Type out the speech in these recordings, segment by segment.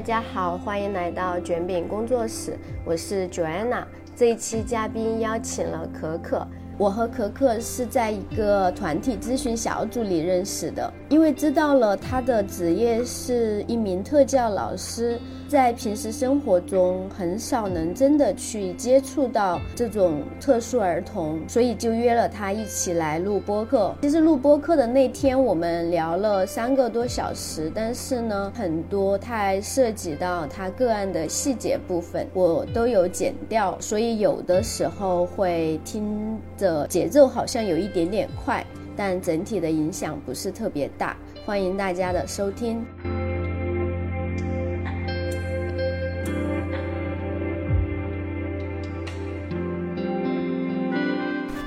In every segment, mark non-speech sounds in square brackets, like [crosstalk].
大家好，欢迎来到卷饼工作室，我是 Joanna。这一期嘉宾邀请了可可。我和可可是在一个团体咨询小组里认识的，因为知道了他的职业是一名特教老师，在平时生活中很少能真的去接触到这种特殊儿童，所以就约了他一起来录播客。其实录播客的那天，我们聊了三个多小时，但是呢，很多他还涉及到他个案的细节部分，我都有剪掉，所以有的时候会听着。节奏好像有一点点快，但整体的影响不是特别大。欢迎大家的收听。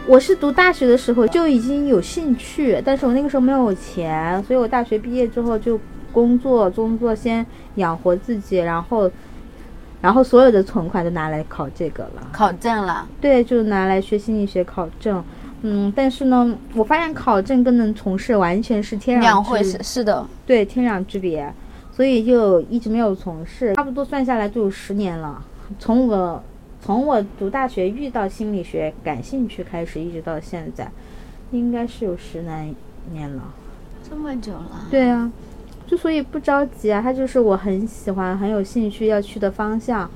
我是读大学的时候就已经有兴趣，但是我那个时候没有钱，所以我大学毕业之后就工作，工作先养活自己，然后。然后所有的存款都拿来考这个了，考证了。对，就拿来学心理学考证。嗯，但是呢，我发现考证跟能从事完全是天壤两回事。是的，对，天壤之别，所以就一直没有从事。差不多算下来就有十年了，从我从我读大学遇到心理学感兴趣开始，一直到现在，应该是有十来年了。这么久了？对啊。就所以不着急啊，它就是我很喜欢、很有兴趣要去的方向。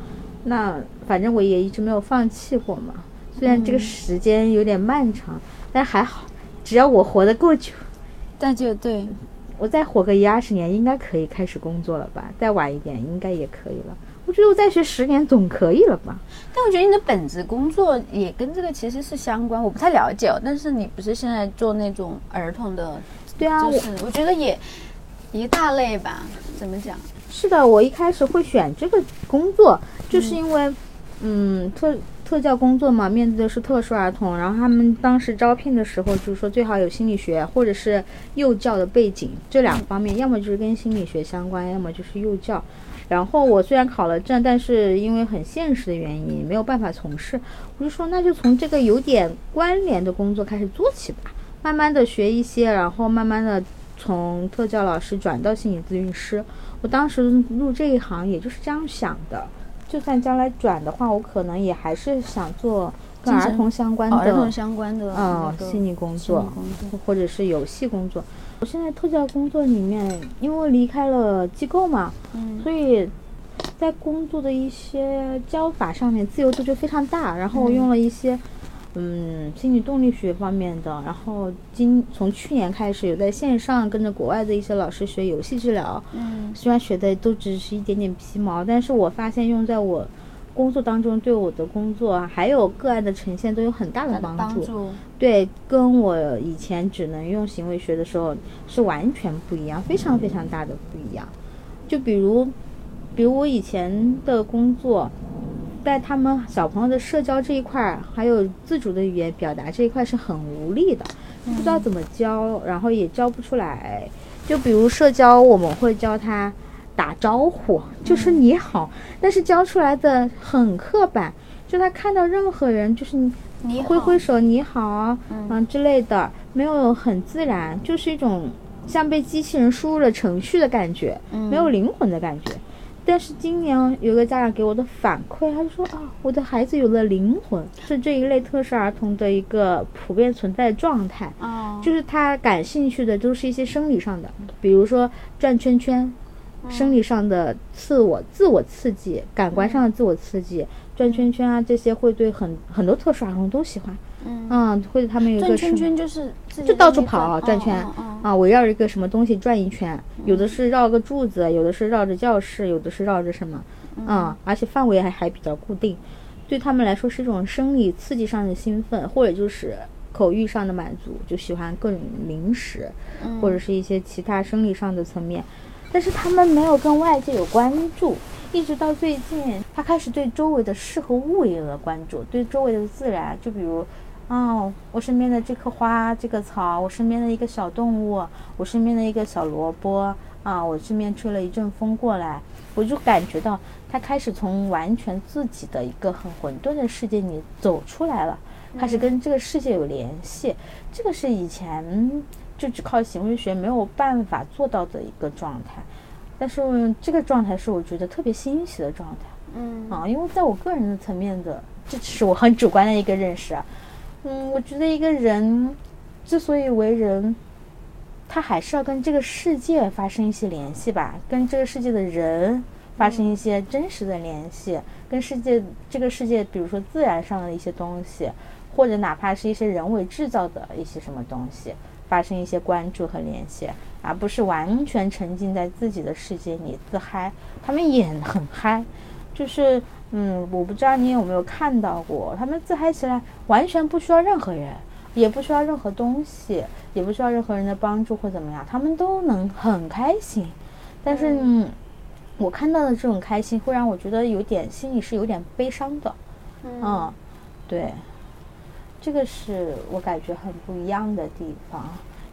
那反正我也一直没有放弃过嘛。虽然这个时间有点漫长，但还好，只要我活得够久，那就对。我再活个一二十年，应该可以开始工作了吧？再晚一点，应该也可以了。我觉得我再学十年总可以了吧？但我觉得你的本职工作也跟这个其实是相关，我不太了解。但是你不是现在做那种儿童的？对啊，就是我觉得也。一大类吧，怎么讲？是的，我一开始会选这个工作，就是因为，嗯，特特教工作嘛，面对的是特殊儿童，然后他们当时招聘的时候就是说最好有心理学或者是幼教的背景，这两方面，要么就是跟心理学相关，要么就是幼教。然后我虽然考了证，但是因为很现实的原因，没有办法从事，我就说那就从这个有点关联的工作开始做起吧，慢慢的学一些，然后慢慢的。从特教老师转到心理咨询师，我当时入这一行也就是这样想的。就算将来转的话，我可能也还是想做跟儿童相关的、儿童相关的嗯心理工作，或者是游戏工作。我现在特教工作里面，因为离开了机构嘛，所以在工作的一些教法上面自由度就非常大。然后我用了一些。嗯，心理动力学方面的，然后今从去年开始有在线上跟着国外的一些老师学游戏治疗。嗯，虽然学的都只是一点点皮毛，但是我发现用在我工作当中，对我的工作还有个案的呈现都有很大的帮助。对，跟我以前只能用行为学的时候是完全不一样，非常非常大的不一样。就比如，比如我以前的工作。在他们小朋友的社交这一块，还有自主的语言表达这一块是很无力的，不知道怎么教，然后也教不出来。就比如社交，我们会教他打招呼，就是你好，但是教出来的很刻板，就他看到任何人就是你挥挥手你好，嗯之类的，没有很自然，就是一种像被机器人输入了程序的感觉，没有灵魂的感觉。但是今年有个家长给我的反馈，他就说啊，我的孩子有了灵魂，是这一类特殊儿童的一个普遍存在状态。哦，就是他感兴趣的都是一些生理上的，比如说转圈圈，生理上的自我自我刺激，感官上的自我刺激，转圈圈啊这些会对很很多特殊儿童都喜欢。嗯，或者他们有一个圈圈，就是就到处跑转圈啊，围绕一个什么东西转一圈，有的是绕个柱子，有的是绕着教室，有的是绕着什么，嗯，而且范围还还比较固定，对他们来说是一种生理刺激上的兴奋，或者就是口欲上的满足，就喜欢各种零食，或者是一些其他生理上的层面，但是他们没有跟外界有关注。一直到最近，他开始对周围的事和物有了关注，对周围的自然，就比如，哦，我身边的这棵花、这个草，我身边的一个小动物，我身边的一个小萝卜，啊，我身边吹了一阵风过来，我就感觉到他开始从完全自己的一个很混沌的世界里走出来了，开始跟这个世界有联系，这个是以前就只靠行为学没有办法做到的一个状态。但是这个状态是我觉得特别欣喜的状态。嗯啊，因为在我个人的层面的，这只是我很主观的一个认识啊。嗯，我觉得一个人之所以为人，他还是要跟这个世界发生一些联系吧，跟这个世界的人发生一些真实的联系，跟世界这个世界，比如说自然上的一些东西，或者哪怕是一些人为制造的一些什么东西，发生一些关注和联系，而不是完全沉浸在自己的世界里自嗨。他们也很嗨，就是嗯，我不知道你有没有看到过，他们自嗨起来完全不需要任何人。也不需要任何东西，也不需要任何人的帮助或怎么样，他们都能很开心。但是，嗯，我看到的这种开心会让我觉得有点心里是有点悲伤的。嗯，对，这个是我感觉很不一样的地方。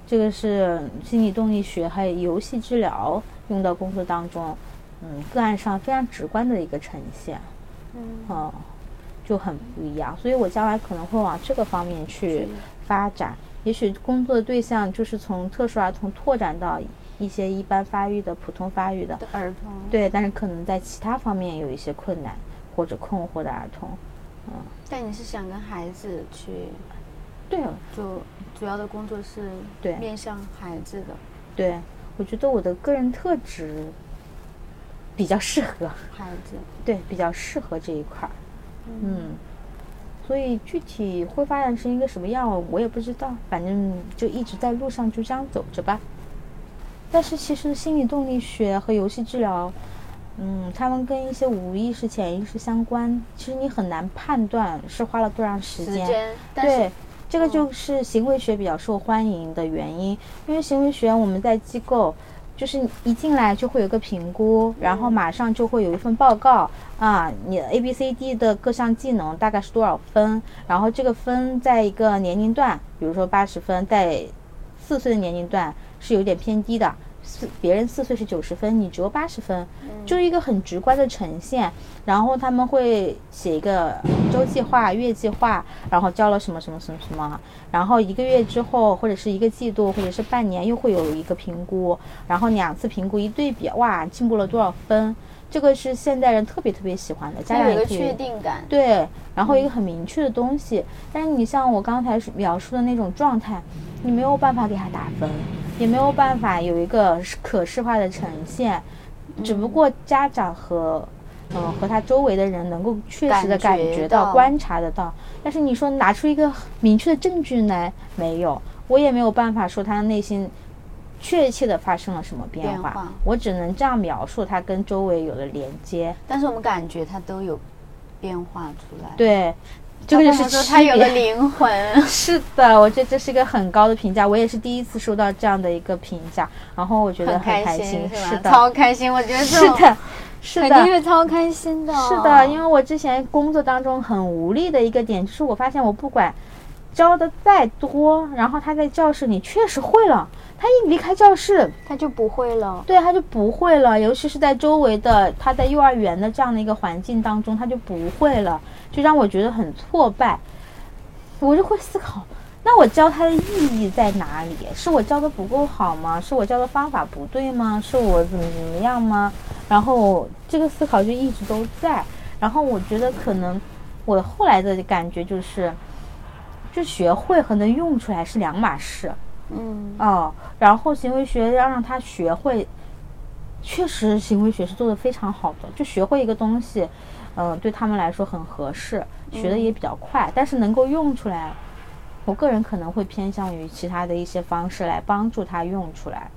这个是心理动力学还有游戏治疗用到工作当中，嗯，个案上非常直观的一个呈现。嗯，就很不一样。所以我将来可能会往这个方面去。发展，也许工作的对象就是从特殊儿童拓展到一些一般发育的、普通发育的儿童。对，但是可能在其他方面有一些困难或者困惑的儿童。嗯。但你是想跟孩子去？对。就主要的工作是对面向孩子的。对，我觉得我的个人特质比较适合孩子。对，比较适合这一块儿。嗯。所以具体会发展成一个什么样，我也不知道。反正就一直在路上，就这样走着吧。但是其实心理动力学和游戏治疗，嗯，他们跟一些无意识、潜意识相关。其实你很难判断是花了多长时间。对，这个就是行为学比较受欢迎的原因。因为行为学我们在机构。就是一进来就会有个评估，然后马上就会有一份报告啊，你 A B C D 的各项技能大概是多少分？然后这个分在一个年龄段，比如说八十分，在四岁的年龄段是有点偏低的。四别人四岁是九十分，你只有八十分，就是一个很直观的呈现。然后他们会写一个周计划、月计划，然后交了什么什么什么什么。然后一个月之后，或者是一个季度，或者是半年，又会有一个评估。然后两次评估一对比，哇，进步了多少分？这个是现代人特别特别喜欢的，家长有个确定感。对，然后一个很明确的东西。但是你像我刚才描述的那种状态，你没有办法给他打分。也没有办法有一个可视化的呈现，只不过家长和，嗯，和他周围的人能够确实的感觉到、观察得到。但是你说拿出一个明确的证据来，没有，我也没有办法说他内心确切的发生了什么变化。我只能这样描述它跟周围有了连接。但是我们感觉它都有变化出来。对。这个就是它有了灵魂，[laughs] 是的，我觉得这是一个很高的评价，我也是第一次收到这样的一个评价，然后我觉得很开心，是的，超开心，我觉得是的，是的，肯定是超开心的，是的，因为我之前工作当中很无力的一个点，就是我发现我不管教的再多，然后他在教室里确实会了。他一离开教室，他就不会了。对，他就不会了。尤其是在周围的他在幼儿园的这样的一个环境当中，他就不会了，就让我觉得很挫败。我就会思考，那我教他的意义在哪里？是我教的不够好吗？是我教的方法不对吗？是我怎么怎么样吗？然后这个思考就一直都在。然后我觉得可能我后来的感觉就是，就学会和能用出来是两码事。嗯哦，然后行为学要让他学会，确实行为学是做的非常好的，就学会一个东西，嗯，对他们来说很合适，学的也比较快，但是能够用出来，我个人可能会偏向于其他的一些方式来帮助他用出来，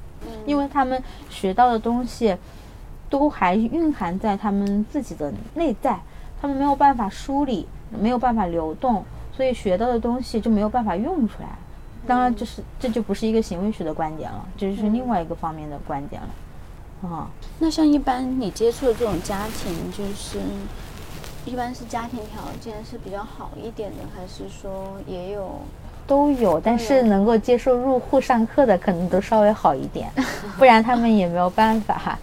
因为他们学到的东西都还蕴含在他们自己的内在，他们没有办法梳理，没有办法流动，所以学到的东西就没有办法用出来。当然，就是这就不是一个行为学的观点了，这就是另外一个方面的观点了。啊，那像一般你接触的这种家庭，就是一般是家庭条件是比较好一点的，还是说也有都有？但是能够接受入户上课的，可能都稍微好一点，[laughs] 不然他们也没有办法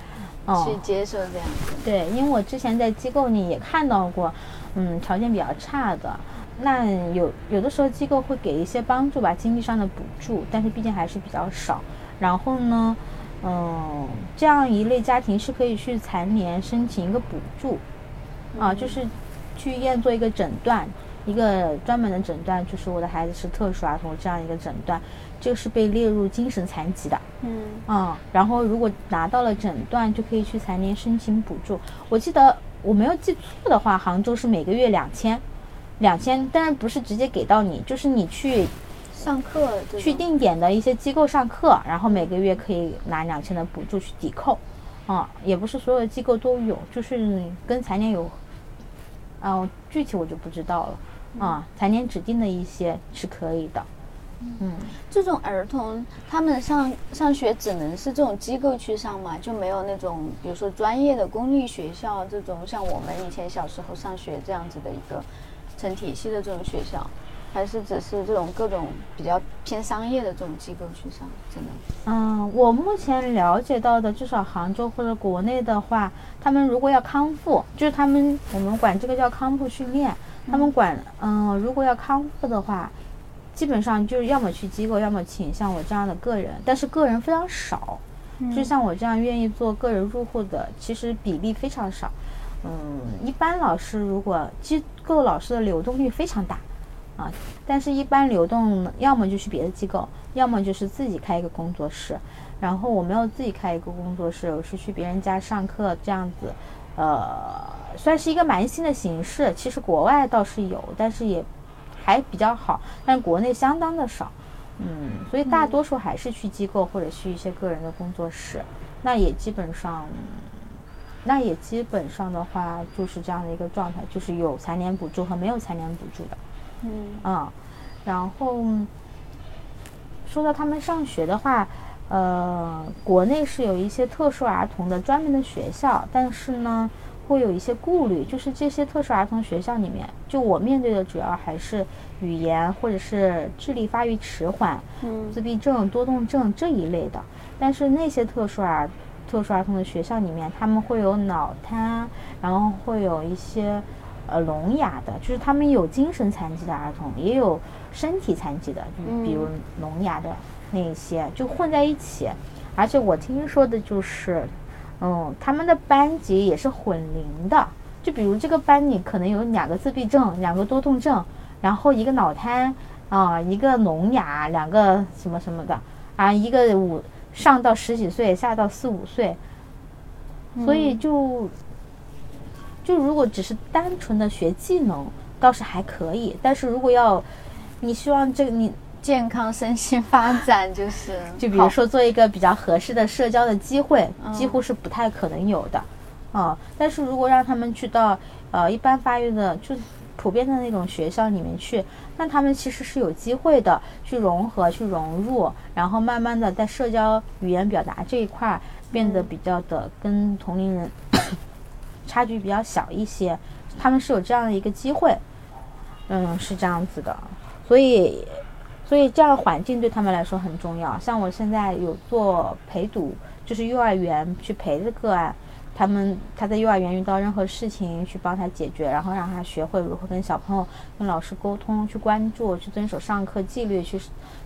去接受这样子。对，因为我之前在机构里也看到过，嗯，条件比较差的。那有有的时候机构会给一些帮助吧，经济上的补助，但是毕竟还是比较少。然后呢，嗯，这样一类家庭是可以去残联申请一个补助，啊，就是去医院做一个诊断，一个专门的诊断，就是我的孩子是特殊儿童这样一个诊断，这个是被列入精神残疾的。嗯，啊，然后如果拿到了诊断，就可以去残联申请补助。我记得我没有记错的话，杭州是每个月两千，两千，但是不是直接给到你，就是你去。上课去定点的一些机构上课，然后每个月可以拿两千的补助去抵扣，啊，也不是所有的机构都有，就是跟财年有，啊，具体我就不知道了，啊，财年指定的一些是可以的，嗯，这种儿童他们上上学只能是这种机构去上嘛，就没有那种比如说专业的公立学校这种像我们以前小时候上学这样子的一个成体系的这种学校。还是只是这种各种比较偏商业的这种机构去上，真的。嗯，我目前了解到的，至少杭州或者国内的话，他们如果要康复，就是他们我们管这个叫康复训练。他们管，嗯，如果要康复的话，基本上就是要么去机构，要么请像我这样的个人，但是个人非常少。就像我这样愿意做个人入户的，其实比例非常少。嗯，一般老师如果机构老师的流动率非常大。啊，但是，一般流动要么就去别的机构，要么就是自己开一个工作室。然后我没有自己开一个工作室，我是去别人家上课这样子，呃，算是一个蛮新的形式。其实国外倒是有，但是也还比较好，但国内相当的少。嗯，所以大多数还是去机构或者去一些个人的工作室。那也基本上，那也基本上的话就是这样的一个状态，就是有残联补助和没有残联补助的。嗯。然后说到他们上学的话，呃，国内是有一些特殊儿童的专门的学校，但是呢，会有一些顾虑，就是这些特殊儿童学校里面，就我面对的主要还是语言或者是智力发育迟缓、自闭症、多动症这一类的，但是那些特殊儿特殊儿童的学校里面，他们会有脑瘫，然后会有一些。呃，聋哑的，就是他们有精神残疾的儿童，也有身体残疾的，就比如聋哑的那些，就混在一起。而且我听说的就是，嗯，他们的班级也是混龄的。就比如这个班里可能有两个自闭症，两个多动症，然后一个脑瘫啊，一个聋哑，两个什么什么的啊，一个五上到十几岁，下到四五岁，所以就。就如果只是单纯的学技能，倒是还可以。但是如果要，你希望这个你健康身心发展，就是 [laughs] 就比如说做一个比较合适的社交的机会，几乎是不太可能有的，啊。但是如果让他们去到呃一般发育的，就普遍的那种学校里面去，那他们其实是有机会的，去融合、去融入，然后慢慢的在社交语言表达这一块变得比较的跟同龄人。[coughs] 差距比较小一些，他们是有这样的一个机会，嗯，是这样子的，所以，所以这样的环境对他们来说很重要。像我现在有做陪读，就是幼儿园去陪的个案，他们他在幼儿园遇到任何事情去帮他解决，然后让他学会如何跟小朋友、跟老师沟通，去关注，去遵守上课纪律，去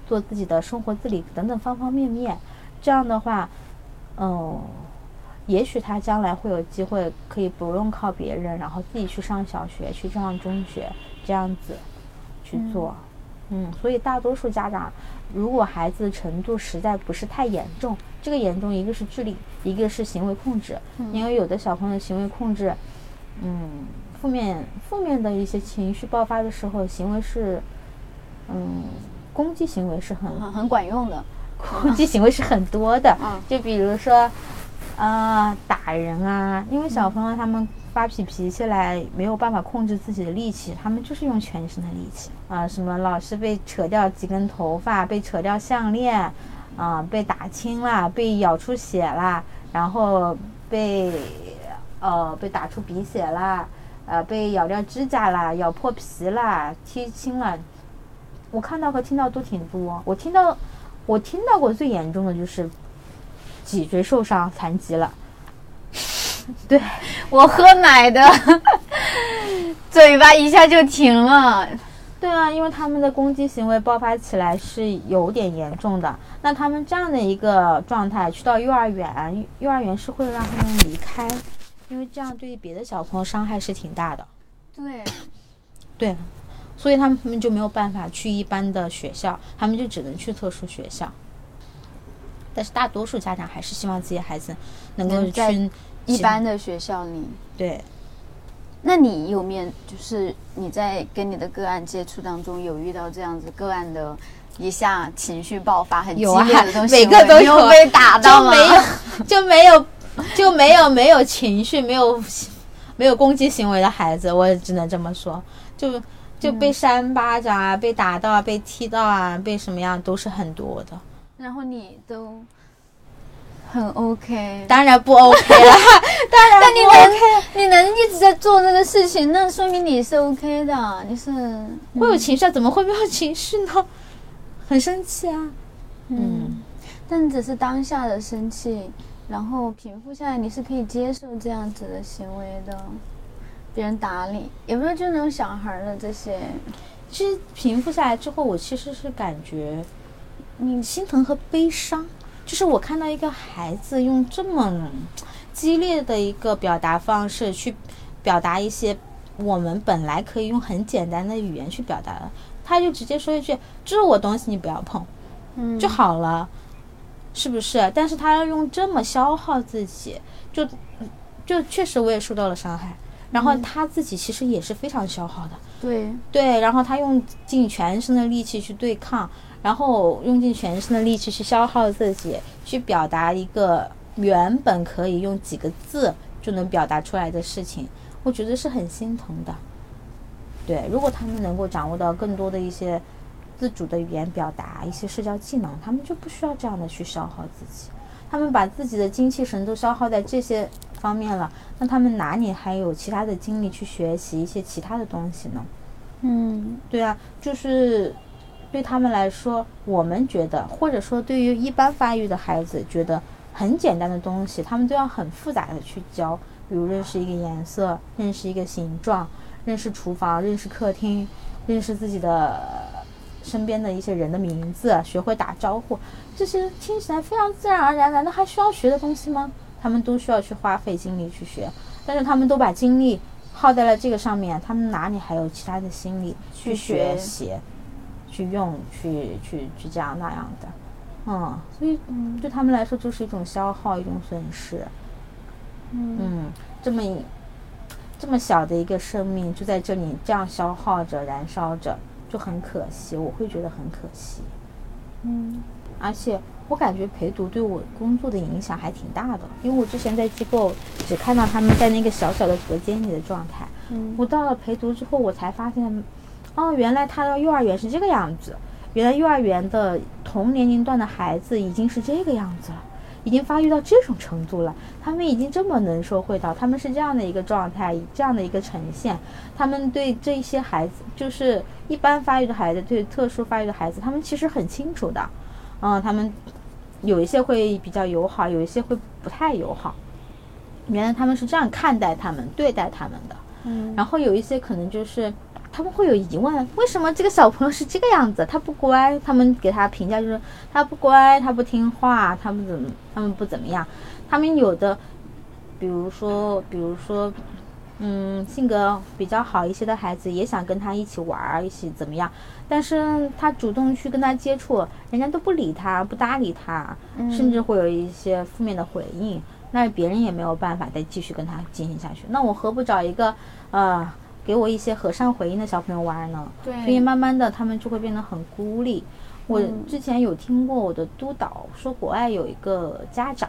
做自己的生活自理等等方方面面。这样的话，嗯。也许他将来会有机会，可以不用靠别人，然后自己去上小学，去上中学，这样子去做。嗯，所以大多数家长，如果孩子程度实在不是太严重，这个严重一个是智力，一个是行为控制。因为有的小朋友行为控制，嗯，负面负面的一些情绪爆发的时候，行为是，嗯，攻击行为是很很管用的，[laughs] 攻击行为是很多的。嗯，就比如说。啊，打人啊！因为小朋友他们发起脾气来没有办法控制自己的力气，他们就是用全身的力气啊！什么老是被扯掉几根头发，被扯掉项链，啊，被打青了，被咬出血啦，然后被呃被打出鼻血啦，呃被咬掉指甲啦，咬破皮啦，踢青了。我看到和听到都挺多。我听到我听到过最严重的就是。脊椎受伤残疾了，[laughs] 对我喝奶的，[laughs] 嘴巴一下就停了，对啊，因为他们的攻击行为爆发起来是有点严重的。那他们这样的一个状态去到幼儿园，幼儿园是会让他们离开，因为这样对别的小朋友伤害是挺大的。对，对，所以他们就没有办法去一般的学校，他们就只能去特殊学校。但是大多数家长还是希望自己孩子能够去一般的学校里。对。那你有面就是你在跟你的个案接触当中有遇到这样子个案的一下情绪爆发很激烈的东西，每个都有被打到吗？就没有 [laughs] 就没有没有情绪没有没有攻击行为的孩子，我只能这么说，就就被扇巴掌啊，被打到啊，被踢到啊，被什么样都是很多的。然后你都。很 OK，当然不 OK 了，[laughs] 当然你能你能一直在做这个事情，那说明你是 OK 的，你是会有情绪，怎么会没有情绪呢？[laughs] 很生气啊，嗯，但只是当下的生气，然后平复下来，你是可以接受这样子的行为的。别人打你，有没有就那种小孩的这些？其实平复下来之后，我其实是感觉，你心疼和悲伤。就是我看到一个孩子用这么激烈的一个表达方式去表达一些我们本来可以用很简单的语言去表达的，他就直接说一句：“这是我东西，你不要碰，嗯，就好了，是不是？”但是他要用这么消耗自己，就就确实我也受到了伤害。然后他自己其实也是非常消耗的，对对。然后他用尽全身的力气去对抗。然后用尽全身的力气去消耗自己，去表达一个原本可以用几个字就能表达出来的事情，我觉得是很心疼的。对，如果他们能够掌握到更多的一些自主的语言表达、一些社交技能，他们就不需要这样的去消耗自己。他们把自己的精气神都消耗在这些方面了，那他们哪里还有其他的精力去学习一些其他的东西呢？嗯，对啊，就是。对他们来说，我们觉得，或者说对于一般发育的孩子，觉得很简单的东西，他们都要很复杂的去教。比如认识一个颜色，认识一个形状，认识厨房，认识客厅，认识自己的身边的一些人的名字，学会打招呼，这些听起来非常自然而然，难道还需要学的东西吗？他们都需要去花费精力去学，但是他们都把精力耗在了这个上面，他们哪里还有其他的心力去学习？去用，去去去这样那样的，嗯，所以对他们来说就是一种消耗，一种损失。嗯，这么这么小的一个生命就在这里这样消耗着、燃烧着，就很可惜。我会觉得很可惜。嗯，而且我感觉陪读对我工作的影响还挺大的，因为我之前在机构只看到他们在那个小小的隔间里的状态。嗯，我到了陪读之后，我才发现。哦，原来他的幼儿园是这个样子。原来幼儿园的同年龄段的孩子已经是这个样子了，已经发育到这种程度了。他们已经这么能说会道，他们是这样的一个状态，这样的一个呈现。他们对这些孩子，就是一般发育的孩子，对特殊发育的孩子，他们其实很清楚的。嗯，他们有一些会比较友好，有一些会不太友好。原来他们是这样看待他们、对待他们的。嗯，然后有一些可能就是。他们会有疑问：为什么这个小朋友是这个样子？他不乖，他们给他评价就是他不乖，他不听话，他们怎么，他们不怎么样。他们有的，比如说，比如说，嗯，性格比较好一些的孩子也想跟他一起玩儿，一起怎么样？但是他主动去跟他接触，人家都不理他，不搭理他，甚至会有一些负面的回应。那别人也没有办法再继续跟他进行下去。那我何不找一个，呃？给我一些和善回应的小朋友玩呢，对，所以慢慢的他们就会变得很孤立。我之前有听过我的督导说，国外有一个家长，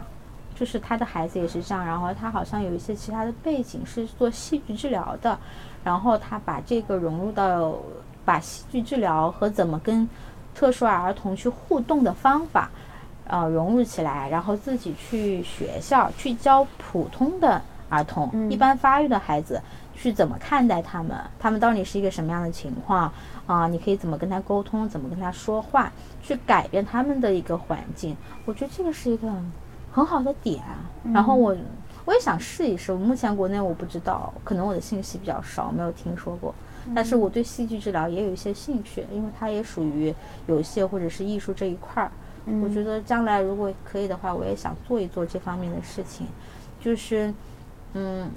就是他的孩子也是这样，然后他好像有一些其他的背景是做戏剧治疗的，然后他把这个融入到把戏剧治疗和怎么跟特殊儿童去互动的方法，呃，融入起来，然后自己去学校去教普通的儿童，一般发育的孩子。去怎么看待他们？他们到底是一个什么样的情况啊？你可以怎么跟他沟通？怎么跟他说话？去改变他们的一个环境，我觉得这个是一个很好的点。然后我我也想试一试。我目前国内我不知道，可能我的信息比较少，没有听说过。但是我对戏剧治疗也有一些兴趣，因为它也属于游戏或者是艺术这一块儿。我觉得将来如果可以的话，我也想做一做这方面的事情，就是嗯，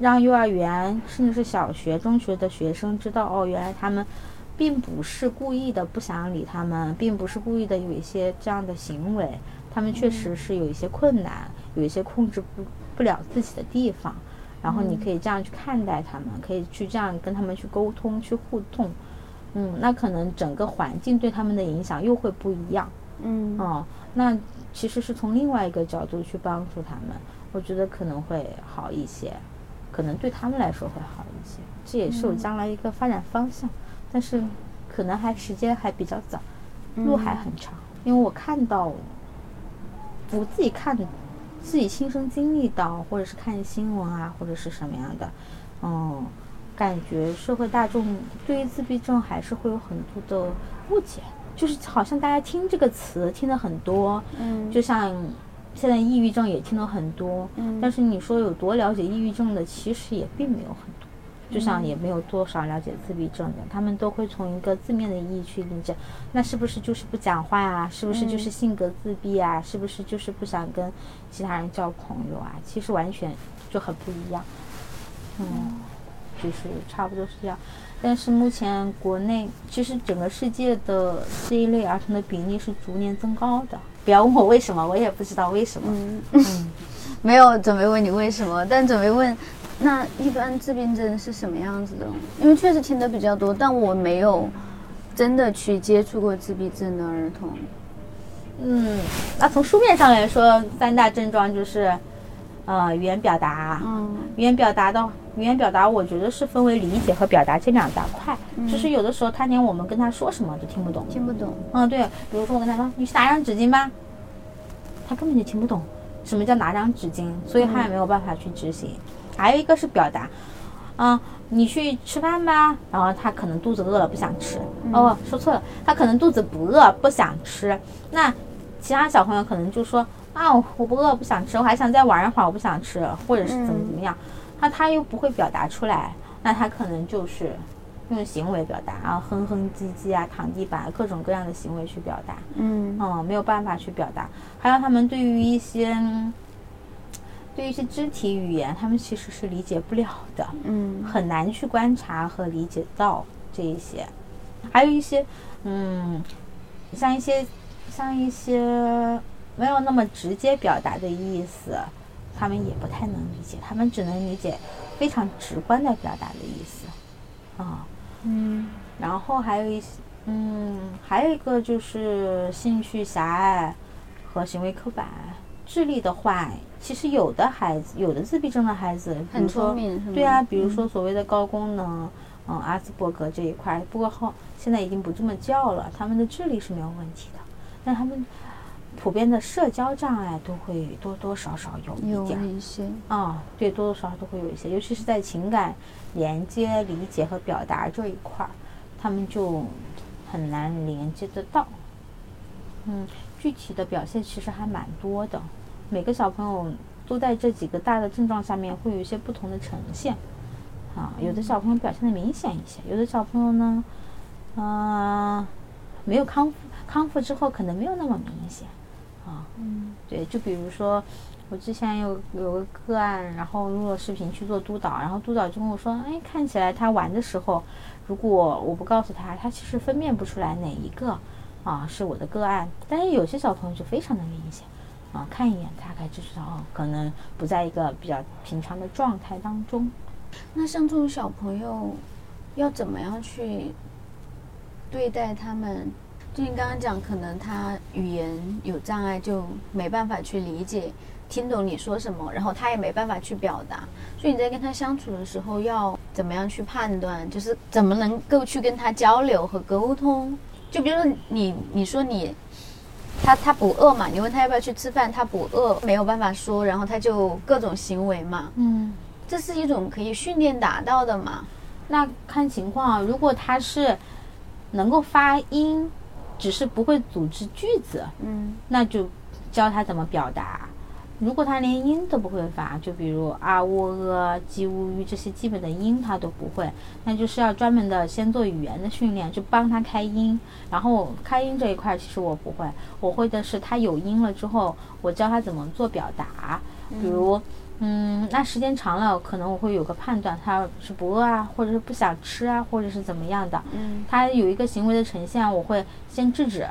让幼儿园甚至是小学、中学的学生知道，哦，原来他们并不是故意的不想理他们，并不是故意的有一些这样的行为，他们确实是有一些困难，有一些控制不不了自己的地方。然后你可以这样去看待他们，可以去这样跟他们去沟通、去互动，嗯，那可能整个环境对他们的影响又会不一样，嗯，哦，那其实是从另外一个角度去帮助他们，我觉得可能会好一些，可能对他们来说会好一些，这也是我将来一个发展方向，但是可能还时间还比较早，路还很长，因为我看到我自己看。自己亲身经历到，或者是看新闻啊，或者是什么样的，嗯，感觉社会大众对于自闭症还是会有很多的误解，就是好像大家听这个词听的很多，嗯，就像现在抑郁症也听了很多，嗯，但是你说有多了解抑郁症的，其实也并没有很多。就像也没有多少了解自闭症的，他们都会从一个字面的意义去理解，那是不是就是不讲话啊？是不是就是性格自闭啊？是不是就是不想跟其他人交朋友啊？其实完全就很不一样，嗯，就是差不多是这样。但是目前国内其实整个世界的这一类儿童的比例是逐年增高的。不要问我为什么，我也不知道为什么。嗯，[laughs] 没有准备问你为什么，但准备问。那一般自闭症是什么样子的？因为确实听得比较多，但我没有真的去接触过自闭症的儿童。嗯，那从书面上来说，三大症状就是，呃，语言表达。嗯。语言表达的语言表达，我觉得是分为理解和表达这两大块。嗯。就是有的时候他连我们跟他说什么都听不懂。听不懂。嗯，对。比如说我跟他说：“你去拿张纸巾吧。”他根本就听不懂什么叫拿张纸巾，所以他也没有办法去执行。还有一个是表达，嗯，你去吃饭吧，然后他可能肚子饿了不想吃，哦，说错了，他可能肚子不饿不想吃。那其他小朋友可能就说啊，我不饿不想吃，我还想再玩一会儿，我不想吃，或者是怎么怎么样。那他又不会表达出来，那他可能就是用行为表达，然后哼哼唧唧啊，躺地板，各种各样的行为去表达。嗯，嗯，没有办法去表达。还有他们对于一些。对于一些肢体语言，他们其实是理解不了的，嗯，很难去观察和理解到这一些。还有一些，嗯，像一些像一些没有那么直接表达的意思，他们也不太能理解，他们只能理解非常直观的表达的意思，啊，嗯，然后还有一些，嗯，还有一个就是兴趣狭隘和行为刻板。智力的话，其实有的孩子，有的自闭症的孩子，很聪明，对啊，比如说所谓的高功能，嗯，阿斯伯格这一块，不过后现在已经不这么叫了，他们的智力是没有问题的，但他们普遍的社交障碍都会多多少少有一点，一些，啊，对，多多少少都会有一些，尤其是在情感连接、理解和表达这一块儿，他们就很难连接得到，嗯，具体的表现其实还蛮多的。每个小朋友都在这几个大的症状下面会有一些不同的呈现，啊，有的小朋友表现的明显一些，有的小朋友呢，嗯，没有康复，康复之后可能没有那么明显，啊，嗯，对，就比如说我之前有有个个案，然后录了视频去做督导，然后督导就跟我说，哎，看起来他玩的时候，如果我不告诉他，他其实分辨不出来哪一个啊是我的个案，但是有些小朋友就非常的明显。啊，看一眼大概就知道哦，可能不在一个比较平常的状态当中。那像这种小朋友，要怎么样去对待他们？就你刚刚讲，可能他语言有障碍，就没办法去理解、听懂你说什么，然后他也没办法去表达。所以你在跟他相处的时候，要怎么样去判断？就是怎么能够去跟他交流和沟通？就比如说你，你说你。他他不饿嘛？你问他要不要去吃饭，他不饿，没有办法说，然后他就各种行为嘛。嗯，这是一种可以训练达到的嘛？那看情况，如果他是能够发音，只是不会组织句子，嗯，那就教他怎么表达。如果他连音都不会发，就比如啊、喔、呃、鸡、乌、鱼这些基本的音他都不会，那就是要专门的先做语言的训练，就帮他开音。然后开音这一块其实我不会，我会的是他有音了之后，我教他怎么做表达。比如，嗯，那时间长了，可能我会有个判断，他是不饿啊，或者是不想吃啊，或者是怎么样的。嗯，他有一个行为的呈现，我会先制止，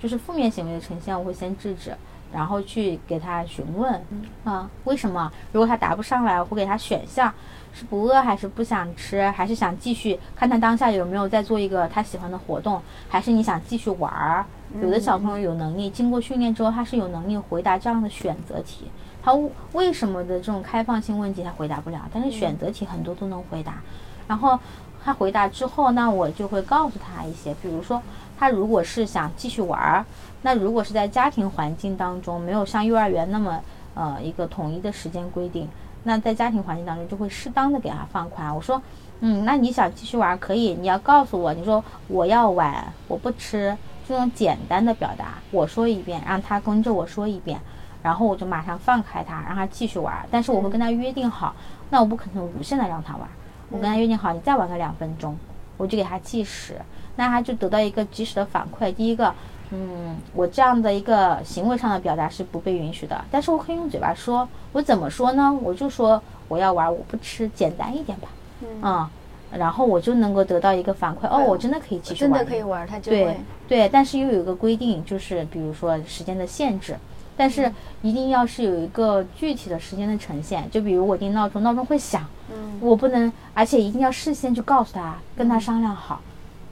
就是负面行为的呈现，我会先制止。然后去给他询问，啊，为什么？如果他答不上来，我会给他选项，是不饿还是不想吃，还是想继续看他当下有没有在做一个他喜欢的活动，还是你想继续玩儿？有的小朋友有能力，经过训练之后，他是有能力回答这样的选择题。他为什么的这种开放性问题他回答不了，但是选择题很多都能回答。然后他回答之后，那我就会告诉他一些，比如说他如果是想继续玩儿。那如果是在家庭环境当中，没有像幼儿园那么呃一个统一的时间规定，那在家庭环境当中就会适当的给他放宽。我说，嗯，那你想继续玩可以，你要告诉我，你说我要玩，我不吃，这种简单的表达，我说一遍，让他跟着我说一遍，然后我就马上放开他，让他继续玩。但是我会跟他约定好，那我不可能无限的让他玩，我跟他约定好，你再玩个两分钟，我就给他计时，那他就得到一个及时的反馈。第一个。嗯，我这样的一个行为上的表达是不被允许的，但是我可以用嘴巴说，我怎么说呢？我就说我要玩，我不吃，简单一点吧。嗯，然后我就能够得到一个反馈，哦，我真的可以继续玩，真的可以玩，他就会对对，但是又有一个规定，就是比如说时间的限制，但是一定要是有一个具体的时间的呈现，就比如我定闹钟，闹钟会响，嗯，我不能，而且一定要事先去告诉他，跟他商量好，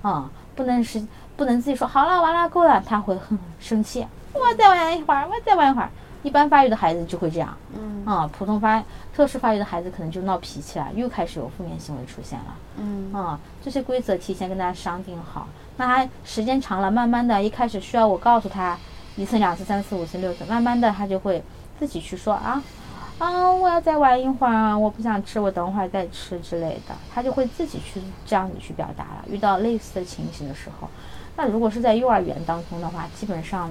啊，不能是。不能自己说好了，完了，够了，他会很生气。我再玩一会儿，我再玩一会儿。一般发育的孩子就会这样，嗯啊，普通发、特殊发育的孩子可能就闹脾气了，又开始有负面行为出现了，嗯啊，这些规则提前跟大家商定好。那他时间长了，慢慢的一开始需要我告诉他一次、两次、三次、五次、六次，慢慢的他就会自己去说啊。啊，我要再玩一会儿，我不想吃，我等会儿再吃之类的，他就会自己去这样子去表达了。遇到类似的情形的时候，那如果是在幼儿园当中的话，基本上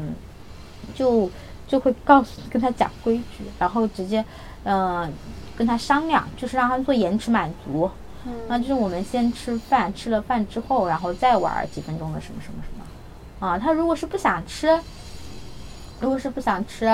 就就会告诉跟他讲规矩，然后直接嗯跟他商量，就是让他做延迟满足，那就是我们先吃饭，吃了饭之后，然后再玩几分钟的什么什么什么啊。他如果是不想吃，如果是不想吃。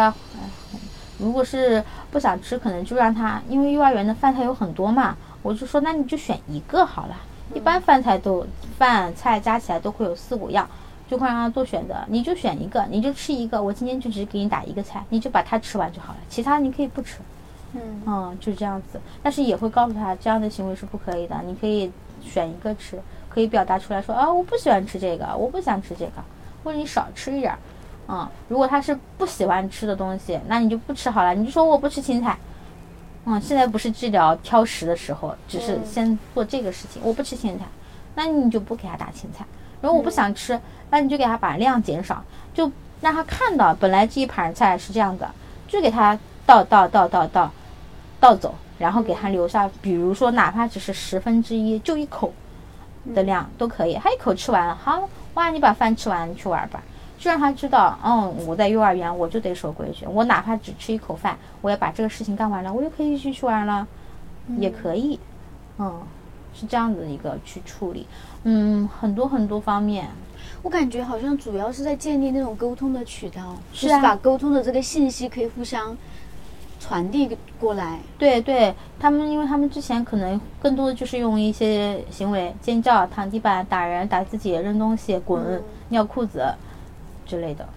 如果是不想吃，可能就让他，因为幼儿园的饭菜有很多嘛，我就说那你就选一个好了。一般饭菜都饭菜加起来都会有四五样，就会让他做选择，你就选一个，你就吃一个。我今天就只给你打一个菜，你就把它吃完就好了，其他你可以不吃。嗯嗯，就这样子，但是也会告诉他这样的行为是不可以的，你可以选一个吃，可以表达出来说啊，我不喜欢吃这个，我不想吃这个，或者你少吃一点。嗯，如果他是不喜欢吃的东西，那你就不吃好了。你就说我不吃青菜。嗯，现在不是治疗挑食的时候，只是先做这个事情。我不吃青菜，那你就不给他打青菜。如果我不想吃，那你就给他把量减少，就让他看到本来这一盘菜是这样的，就给他倒倒倒倒倒倒走，然后给他留下，比如说哪怕只是十分之一，就一口的量都可以。他一口吃完了，好哇，你把饭吃完，你去玩吧。就让他知道，嗯，我在幼儿园我就得守规矩，我哪怕只吃一口饭，我也把这个事情干完了，我就可以继续玩了，也可以，嗯，是这样子一个去处理，嗯，很多很多方面，我感觉好像主要是在建立那种沟通的渠道，是就是把沟通的这个信息可以互相传递过来。对对，他们因为他们之前可能更多的就是用一些行为，尖叫、躺地板、打人、打自己、扔东西、滚、尿裤子。之类的，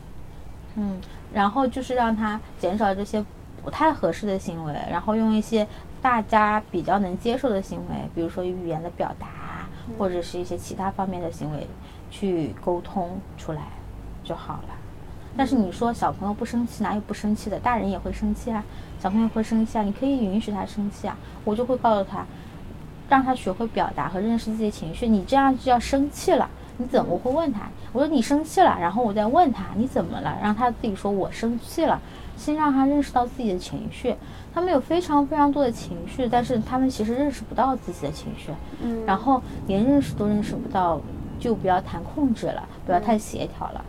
嗯，然后就是让他减少这些不太合适的行为，然后用一些大家比较能接受的行为，比如说语言的表达，或者是一些其他方面的行为去沟通出来就好了。但是你说小朋友不生气，哪有不生气的？大人也会生气啊，小朋友会生气啊，你可以允许他生气啊，我就会告诉他，让他学会表达和认识自己的情绪，你这样就要生气了。你怎么会问他？我说你生气了，然后我再问他你怎么了，让他自己说我生气了，先让他认识到自己的情绪。他们有非常非常多的情绪，但是他们其实认识不到自己的情绪，嗯，然后连认识都认识不到，就不要谈控制了，不要太协调了，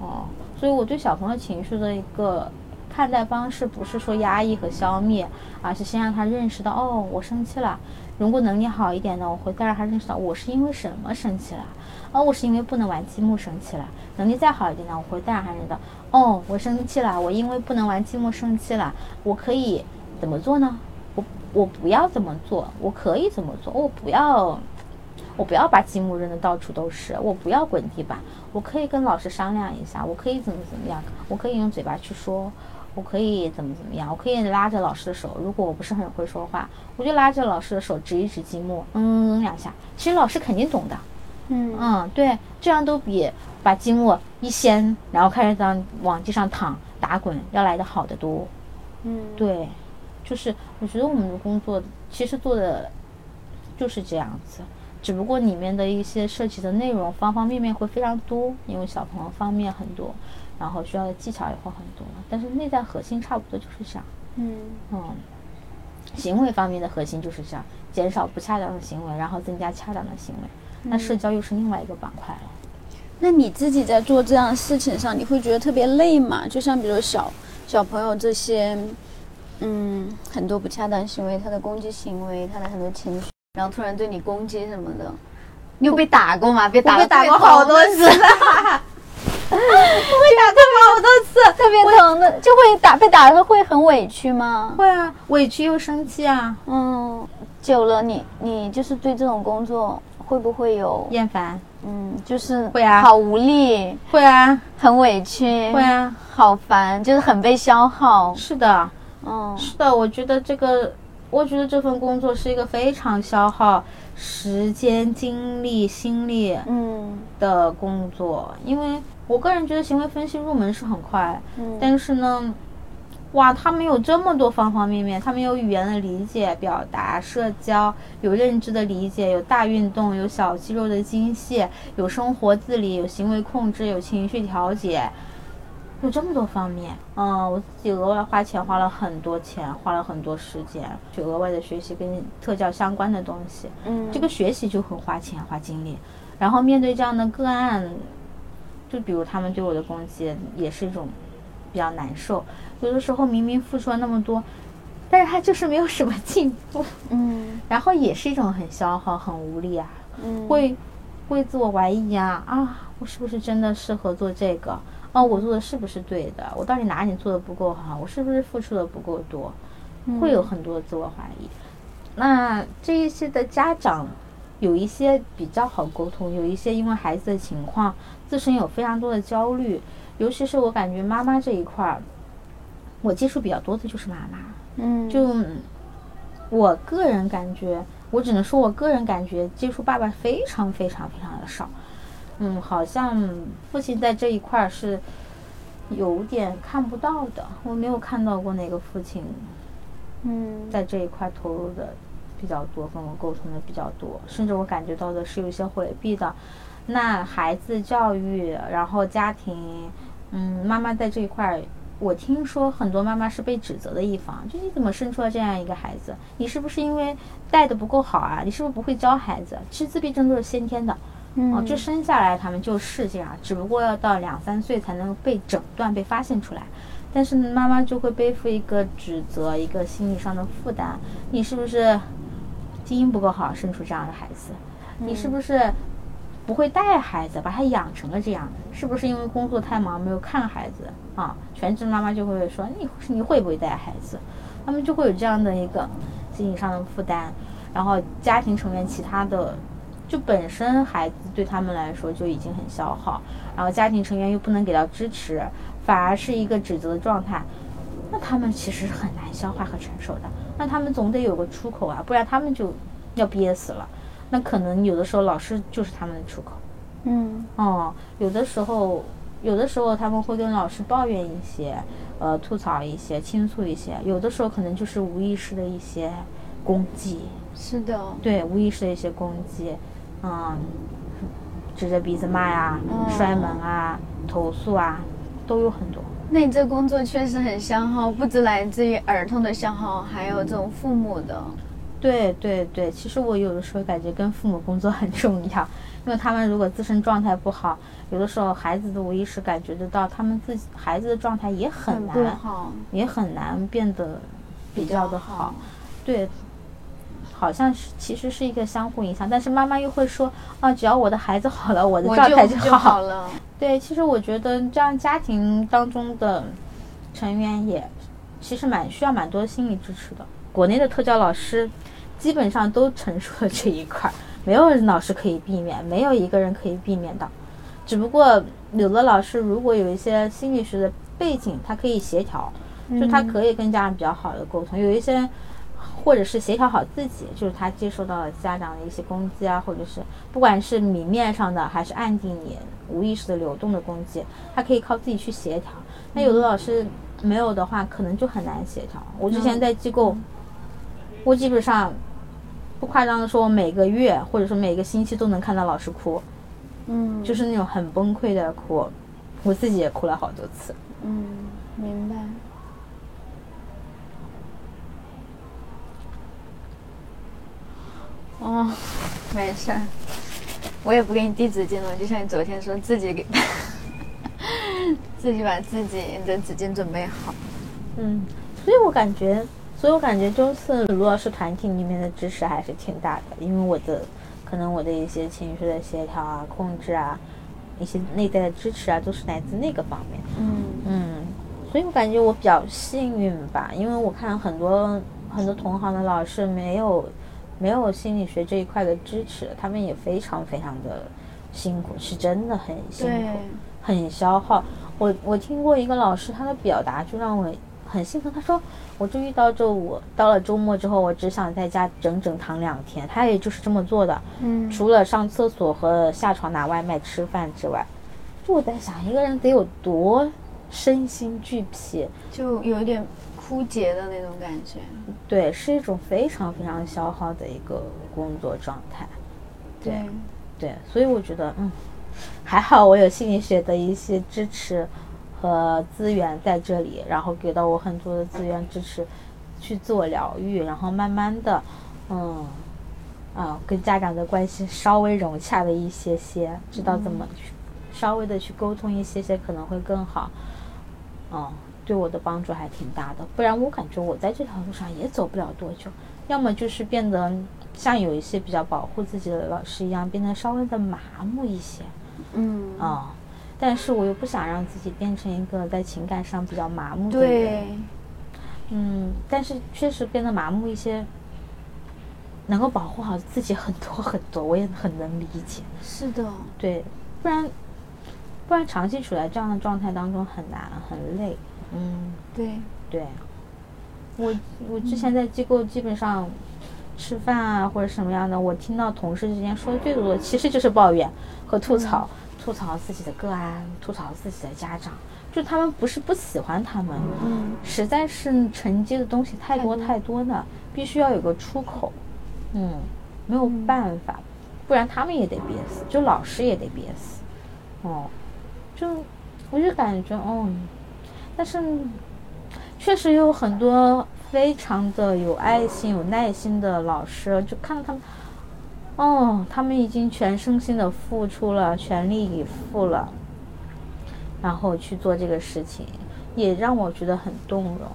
哦。所以我对小朋友情绪的一个看待方式不是说压抑和消灭，而是先让他认识到，哦，我生气了。如果能力好一点呢，我会再让他认识到我是因为什么生气了。哦，我是因为不能玩积木生气了。能力再好一点的，我会再让他认识到，哦，我生气了，我因为不能玩积木生气了。我可以怎么做呢？我我不要怎么做？我可以怎么做？我不要。我不要把积木扔的到处都是，我不要滚地板，我可以跟老师商量一下，我可以怎么怎么样，我可以用嘴巴去说，我可以怎么怎么样，我可以拉着老师的手，如果我不是很会说话，我就拉着老师的手指一指积木，嗯两下，其实老师肯定懂的，嗯嗯对，这样都比把积木一掀，然后开始在往地上躺打滚要来的好得多，嗯对，就是我觉得我们的工作其实做的就是这样子。只不过里面的一些涉及的内容方方面面会非常多，因为小朋友方面很多，然后需要的技巧也会很多。但是内在核心差不多就是这样，嗯嗯，行为方面的核心就是这样，减少不恰当的行为，然后增加恰当的行为。那社交又是另外一个板块了。那你自己在做这样的事情上，你会觉得特别累吗？就像比如小小朋友这些，嗯，很多不恰当行为，他的攻击行为，他的很多情绪，然后突然对你攻击什么的，你有被打过吗？被打 [laughs] 被打过好多次，[laughs] 被打过好多次，特别疼的，就会打被打的会很委屈吗？会啊，委屈又生气啊。嗯，久了你你就是对这种工作会不会有厌烦？嗯，就是会啊。好无力，会啊，很委屈，会啊，好烦，就是很被消耗。是的，嗯，是的，我觉得这个，我觉得这份工作是一个非常消耗时间、精力、心力嗯。的工作，因为我个人觉得行为分析入门是很快，嗯。但是呢，哇，他们有这么多方方面面，他们有语言的理解、表达、社交，有认知的理解，有大运动，有小肌肉的精细，有生活自理，有行为控制，有情绪调节。有这么多方面，嗯，我自己额外花钱花了很多钱，花了很多时间去额外的学习跟特教相关的东西，嗯，这个学习就很花钱花精力，然后面对这样的个案，就比如他们对我的攻击，也是一种比较难受。有的时候明明付出了那么多，但是他就是没有什么进步，嗯 [laughs] 然后也是一种很消耗、很无力啊，嗯会会自我怀疑啊啊，我是不是真的适合做这个？哦，我做的是不是对的？我到底哪里做的不够好？我是不是付出的不够多？会有很多的自我怀疑。那这一些的家长，有一些比较好沟通，有一些因为孩子的情况自身有非常多的焦虑，尤其是我感觉妈妈这一块儿，我接触比较多的就是妈妈。嗯就我个人感觉，我只能说我个人感觉接触爸爸非常非常非常的少。嗯，好像父亲在这一块儿是有点看不到的，我没有看到过哪个父亲嗯在这一块投入的比较多，跟我沟通的比较多，甚至我感觉到的是有一些回避的。那孩子教育，然后家庭，嗯，妈妈在这一块儿，我听说很多妈妈是被指责的一方，就你怎么生出了这样一个孩子？你是不是因为带的不够好啊？你是不是不会教孩子？其实自闭症都是先天的，哦，就生下来他们就是这样，只不过要到两三岁才能被诊断、被发现出来。但是妈妈就会背负一个指责、一个心理上的负担。你是不是基因不够好，生出这样的孩子？你是不是不会带孩子，把他养成了这样？是不是因为工作太忙没有看孩子啊？全职妈妈就会说你你会不会带孩子？他们就会有这样的一个心理上的负担，然后家庭成员其他的。就本身孩子对他们来说就已经很消耗，然后家庭成员又不能给到支持，反而是一个指责的状态，那他们其实是很难消化和承受的。那他们总得有个出口啊，不然他们就要憋死了。那可能有的时候老师就是他们的出口。嗯哦，有的时候，有的时候他们会跟老师抱怨一些，呃，吐槽一些，倾诉一些。有的时候可能就是无意识的一些攻击，是的，对，无意识的一些攻击，嗯，指着鼻子骂呀、嗯摔门啊、投诉啊，都有很多。那你这工作确实很消耗，不止来自于儿童的消耗，还有这种父母的。对对对，其实我有的时候感觉跟父母工作很重要，因为他们如果自身状态不好，有的时候孩子的无意识感觉得到，他们自己孩子的状态也很难，也很难变得比较的好。对，好像是其实是一个相互影响，但是妈妈又会说啊，只要我的孩子好了，我的状态就好了。对，其实我觉得这样家庭当中的成员也其实蛮需要蛮多心理支持的。国内的特教老师基本上都陈述了这一块，[laughs] 没有老师可以避免，没有一个人可以避免的。只不过有的老师如果有一些心理学的背景，他可以协调，就他可以跟家长比较好的沟通。有一些或者是协调好自己，就是他接受到了家长的一些攻击啊，或者是不管是明面上的还是暗地里无意识的流动的攻击，他可以靠自己去协调。那有的老师没有的话，可能就很难协调。我之前在机构。我基本上不夸张的说，我每个月或者说每个星期都能看到老师哭，嗯，就是那种很崩溃的哭，我自己也哭了好多次。嗯，明白。哦，没事儿，我也不给你递纸巾了，就像你昨天说自己给，[laughs] 自己把自己的纸巾准备好。嗯，所以我感觉。所以我感觉周四卢老师团体里面的支持还是挺大的，因为我的可能我的一些情绪的协调啊、控制啊，一些内在的支持啊，都是来自那个方面。嗯嗯，所以我感觉我比较幸运吧，因为我看很多很多同行的老师没有没有心理学这一块的支持，他们也非常非常的辛苦，是真的很辛苦，很消耗。我我听过一个老师，他的表达就让我。很兴奋，他说：“我终于到周五，到了周末之后，我只想在家整整躺两天。”他也就是这么做的，嗯，除了上厕所和下床拿外卖吃饭之外，就我在想，一个人得有多身心俱疲，就有一点枯竭的那种感觉。对，是一种非常非常消耗的一个工作状态。对，对，所以我觉得，嗯，还好我有心理学的一些支持。和资源在这里，然后给到我很多的资源支持，去自我疗愈，然后慢慢的，嗯，啊，跟家长的关系稍微融洽了一些些，知道怎么去稍微的去沟通一些些可能会更好，嗯，对我的帮助还挺大的。不然我感觉我在这条路上也走不了多久，要么就是变得像有一些比较保护自己的老师一样，变得稍微的麻木一些，嗯，啊。但是我又不想让自己变成一个在情感上比较麻木的人。对，嗯，但是确实变得麻木一些，能够保护好自己很多很多，我也很能理解。是的，对，不然不然长期处在这样的状态当中很难很累。嗯，对对。我我之前在机构基本上吃饭啊或者什么样的，我听到同事之间说的最多的其实就是抱怨和吐槽。吐槽自己的个案，吐槽自己的家长，就他们不是不喜欢他们，嗯，实在是承接的东西太多太多了，必须要有个出口，嗯，没有办法，不然他们也得憋死，就老师也得憋死，哦，就我就感觉哦，但是确实有很多非常的有爱心、有耐心的老师，就看到他们。哦，他们已经全身心的付出了，全力以赴了，然后去做这个事情，也让我觉得很动容。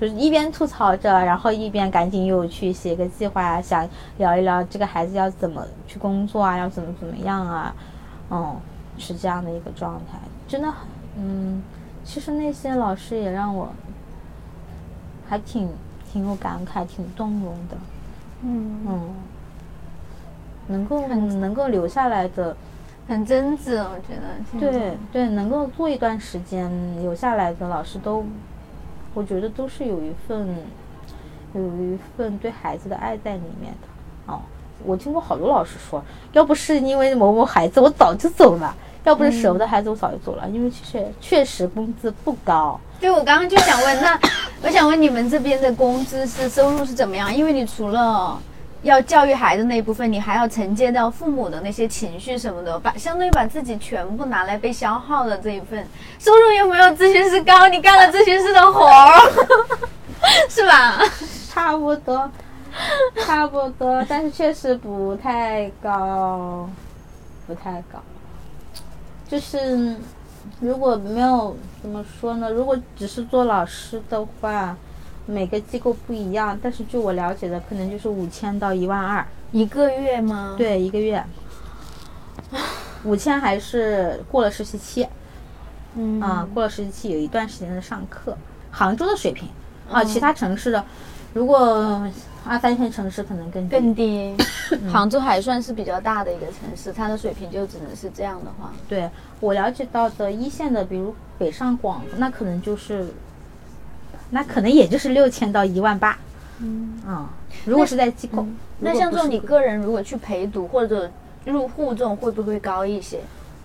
就是一边吐槽着，然后一边赶紧又去写个计划，想聊一聊这个孩子要怎么去工作啊，要怎么怎么样啊，嗯，是这样的一个状态，真的很，嗯，其实那些老师也让我还挺挺有感慨，挺动容的，嗯嗯。能够能够留下来的，很真挚，我觉得。对对，能够做一段时间留下来的老师都，我觉得都是有一份，有一份对孩子的爱在里面的。哦，我听过好多老师说，要不是因为某某孩子，我早就走了；要不是舍不得孩子，我早就走了。因为确确实工资不高。对，我刚刚就想问，那我想问你们这边的工资是收入是怎么样？因为你除了要教育孩子那一部分，你还要承接到父母的那些情绪什么的，把相当于把自己全部拿来被消耗的这一份收入又没有咨询师高，你干了咨询师的活儿，[laughs] 是吧？差不多，差不多，但是确实不太高，不太高。就是如果没有怎么说呢？如果只是做老师的话，每个机构不一样，但是据我了解的，可能就是五千到一万二一个月吗？对，一个月。五千还是过了实习期，嗯啊，过了实习期有一段时间的上课。杭州的水平啊，其他城市的，如果二三线城市可能更低更低。杭州还算是比较大的一个城市，它的水平就只能是这样的话。对我了解到的一线的，比如北上广，那可能就是，那可能也就是六千到一万八。嗯，啊，如果是在机构，那像这种你个个人如果去陪读或者入户这种会不会高一些？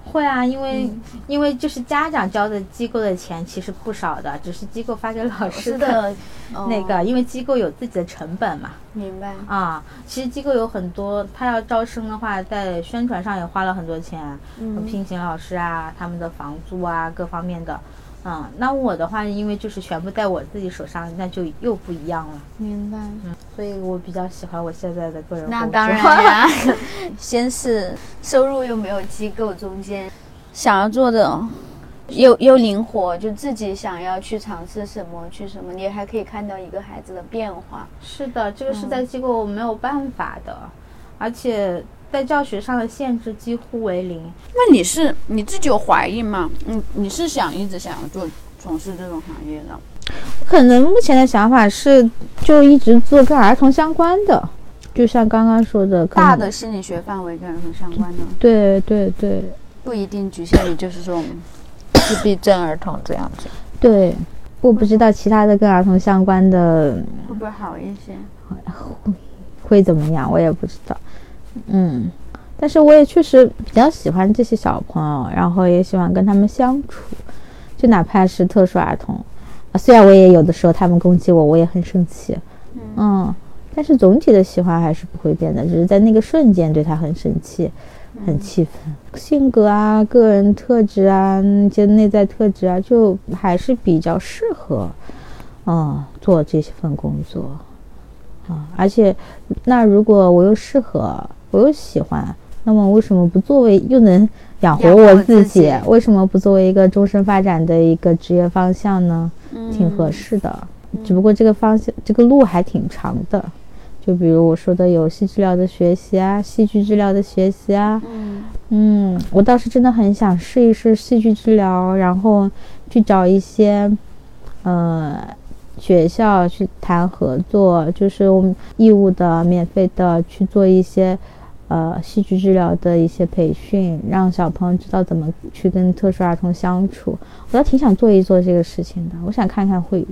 会啊，因为、因为就是家长交的机构的钱其实不少的，只是机构发给老师的，[laughs] 那个，哦因为机构有自己的成本嘛。明白。啊，其实机构有很多，他要招生的话，在宣传上也花了很多钱，嗯聘请老师啊，他们的房租啊，各方面的。嗯，那我的话，因为就是全部在我自己手上，那就又不一样了。明白。所以我比较喜欢我现在的个人那当然呀，[laughs] 先是收入又没有机构中间，想要做的又又灵活，就自己想要去尝试什么去什么，你还可以看到一个孩子的变化。是的，这个是嗯在机构没有办法的，而且在教学上的限制几乎为零。那你是你自己有怀疑吗？嗯，你是想一直想要做从事这种行业的？可能目前的想法是，就一直做跟儿童相关的，就像刚刚说的，大的心理学范围跟儿童相关的，对对对不一定局限于就是说自闭症儿童这样子，对，我不知道其他的跟儿童相关的会不会好一些？会会怎么样，我也不知道。嗯，但是我也确实比较喜欢这些小朋友，然后也喜欢跟他们相处，就哪怕是特殊儿童，啊，虽然我也有的时候他们攻击我，我也很生气，嗯，但是总体的喜欢还是不会变的，只是在那个瞬间对他很生气，很气愤。性格啊、个人特质啊、一些内在特质啊，就还是比较适合，嗯，做这份工作。啊，而且，那如果我又适合，我又喜欢，那么为什么不作为又能养活我自自己己？为什么不作为一个终身发展的一个职业方向呢？挺合适的，只不过这个方向这个路还挺长的。就比如我说的有戏治疗的学习啊，戏剧治疗的学习啊，嗯嗯，我倒是真的很想试一试戏剧治疗，然后去找一些，呃，学校去谈合作，就是我们义务的、免费的去做一些，呃，戏剧治疗的一些培训，让小朋友知道怎么去跟特殊儿童相处。我倒挺想做一做这个事情的，我想看看会。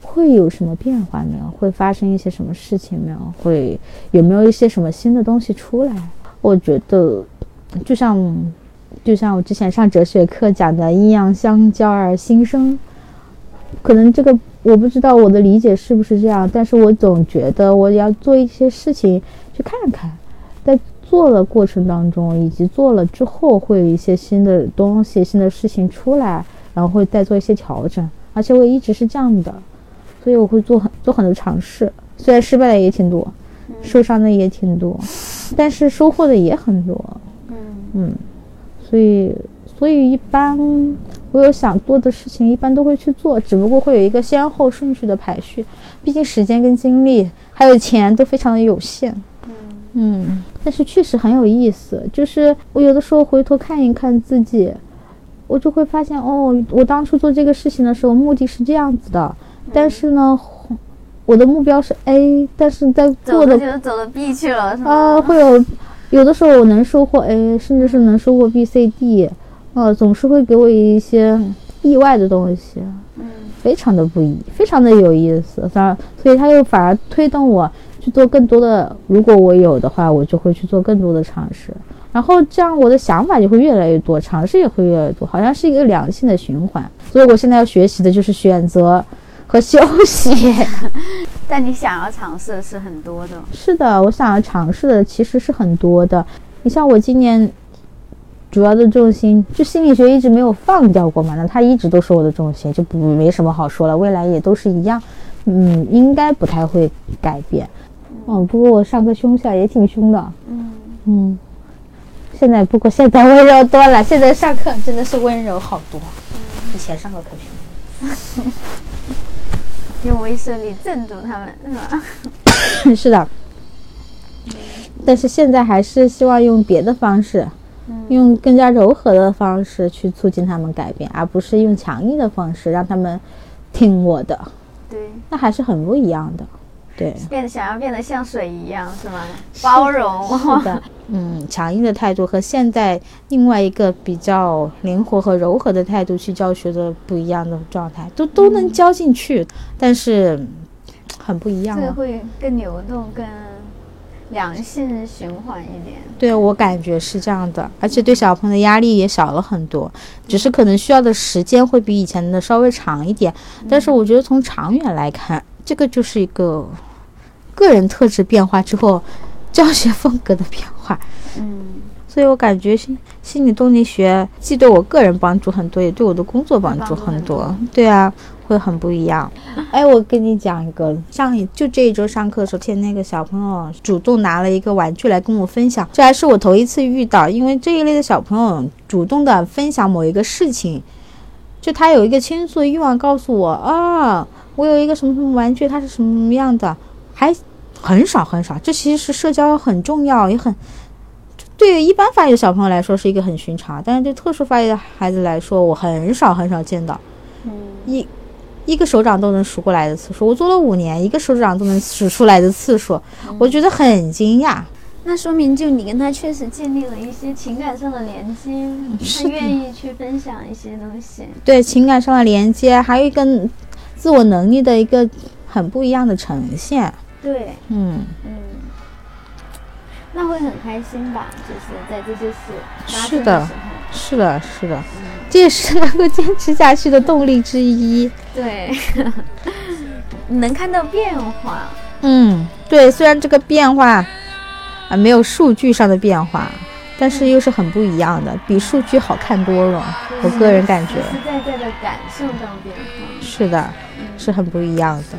会有什么变化没有？会发生一些什么事情没有？会有没有一些什么新的东西出来？我觉得，就像就像我之前上哲学课讲的“阴阳相交而心生”，可能这个我不知道我的理解是不是这样，但是我总觉得我要做一些事情去看看，但做的过程当中以及做了之后，会有一些新的东西、新的事情出来，然后会再做一些调整，而且我一直是这样的，所以我会做很做很多尝试，虽然失败的也挺多，受伤的也挺多，但是收获的也很多。嗯。嗯，所以所以一般我有想做的事情，一般都会去做，只不过会有一个先后顺序的排序，毕竟时间跟精力还有钱都非常的有限。嗯，但是确实很有意思，就是我有的时候回头看一看自己，我就会发现哦，我当初做这个事情的时候目的是这样子的，但是呢，我的目标是 A，但是在做的就走到 B 去了，是吗？啊，会有有的时候我能收获 A，甚至是能收获 B、C、D，呃，总是会给我一些意外的东西，嗯非常的不一，非常的有意思。当然，所以他又反而推动我去做更多的，如果我有的话，我就会去做更多的尝试。然后这样我的想法就会越来越多，尝试也会越来越多，好像是一个良性的循环。所以我现在要学习的就是选择和休息。[laughs] 但你想要尝试的是很多的，是的，我想要尝试的其实是很多的。你像我今年主要的重心，就心理学一直没有放掉过嘛，那它一直都是我的重心，就不没什么好说了，未来也都是一样，嗯，应该不太会改变。嗯，不过我上课凶下也挺凶的。嗯，嗯，现在不过现在温柔多了，现在上课真的是温柔好多。以前上课可凶。[laughs] 用威慑力镇住他们，是吧？[laughs] 是的，但是现在还是希望用别的方式，用更加柔和的方式去促进他们改变，而不是用强硬的方式让他们听我的，对，那还是很不一样的。对，变得想要变得像水一样，是吗？包容，是的，[laughs] 嗯，强硬的态度和现在另外一个比较灵活和柔和的态度去教学的不一样的状态，都都能教进去，但是很不一样了。这个会更流动、更良性循环一点。对我感觉是这样的，而且对小朋友的压力也小了很多，只是可能需要的时间会比以前的稍微长一点，但是我觉得从长远来看，这个就是一个。个人特质变化之后，[laughs] 教学风格的变化，嗯，所以我感觉心心理动力学既对我个人帮助很多，也对我的工作帮助很多。对啊，会很不一样。哎，我跟你讲一个，上就这一周上课的时候，天那个小朋友主动拿了一个玩具来跟我分享，这还是我头一次遇到，因为这一类的小朋友主动的分享某一个事情，就他有一个倾诉欲望，告诉我啊，我有一个什么什么玩具，它是什么什么样的，还。很少很少，这其实是社交很重要，也很对一般发育的小朋友来说是一个很寻常，但是对特殊发育的孩子来说，我很少很少见到，一一个手掌都能数过来的次数。我做了五年，一个手掌都能数出来的次数，我觉得很惊讶。那说明就你跟他确实建立了一些情感上的连接，他愿意去分享一些东西。对情感上的连接，还有一个自我能力的一个很不一样的呈现。对，嗯嗯，那会很开心吧？就是在这些事发生的是的，是的，这也是能够坚持下去的动力之一。对，[laughs] 能看到变化。嗯，对，虽然这个变化啊没有数据上的变化，但是又是很不一样的，比数据好看多了。我个人感觉，实实在在的感受到变化。是的，是很不一样的。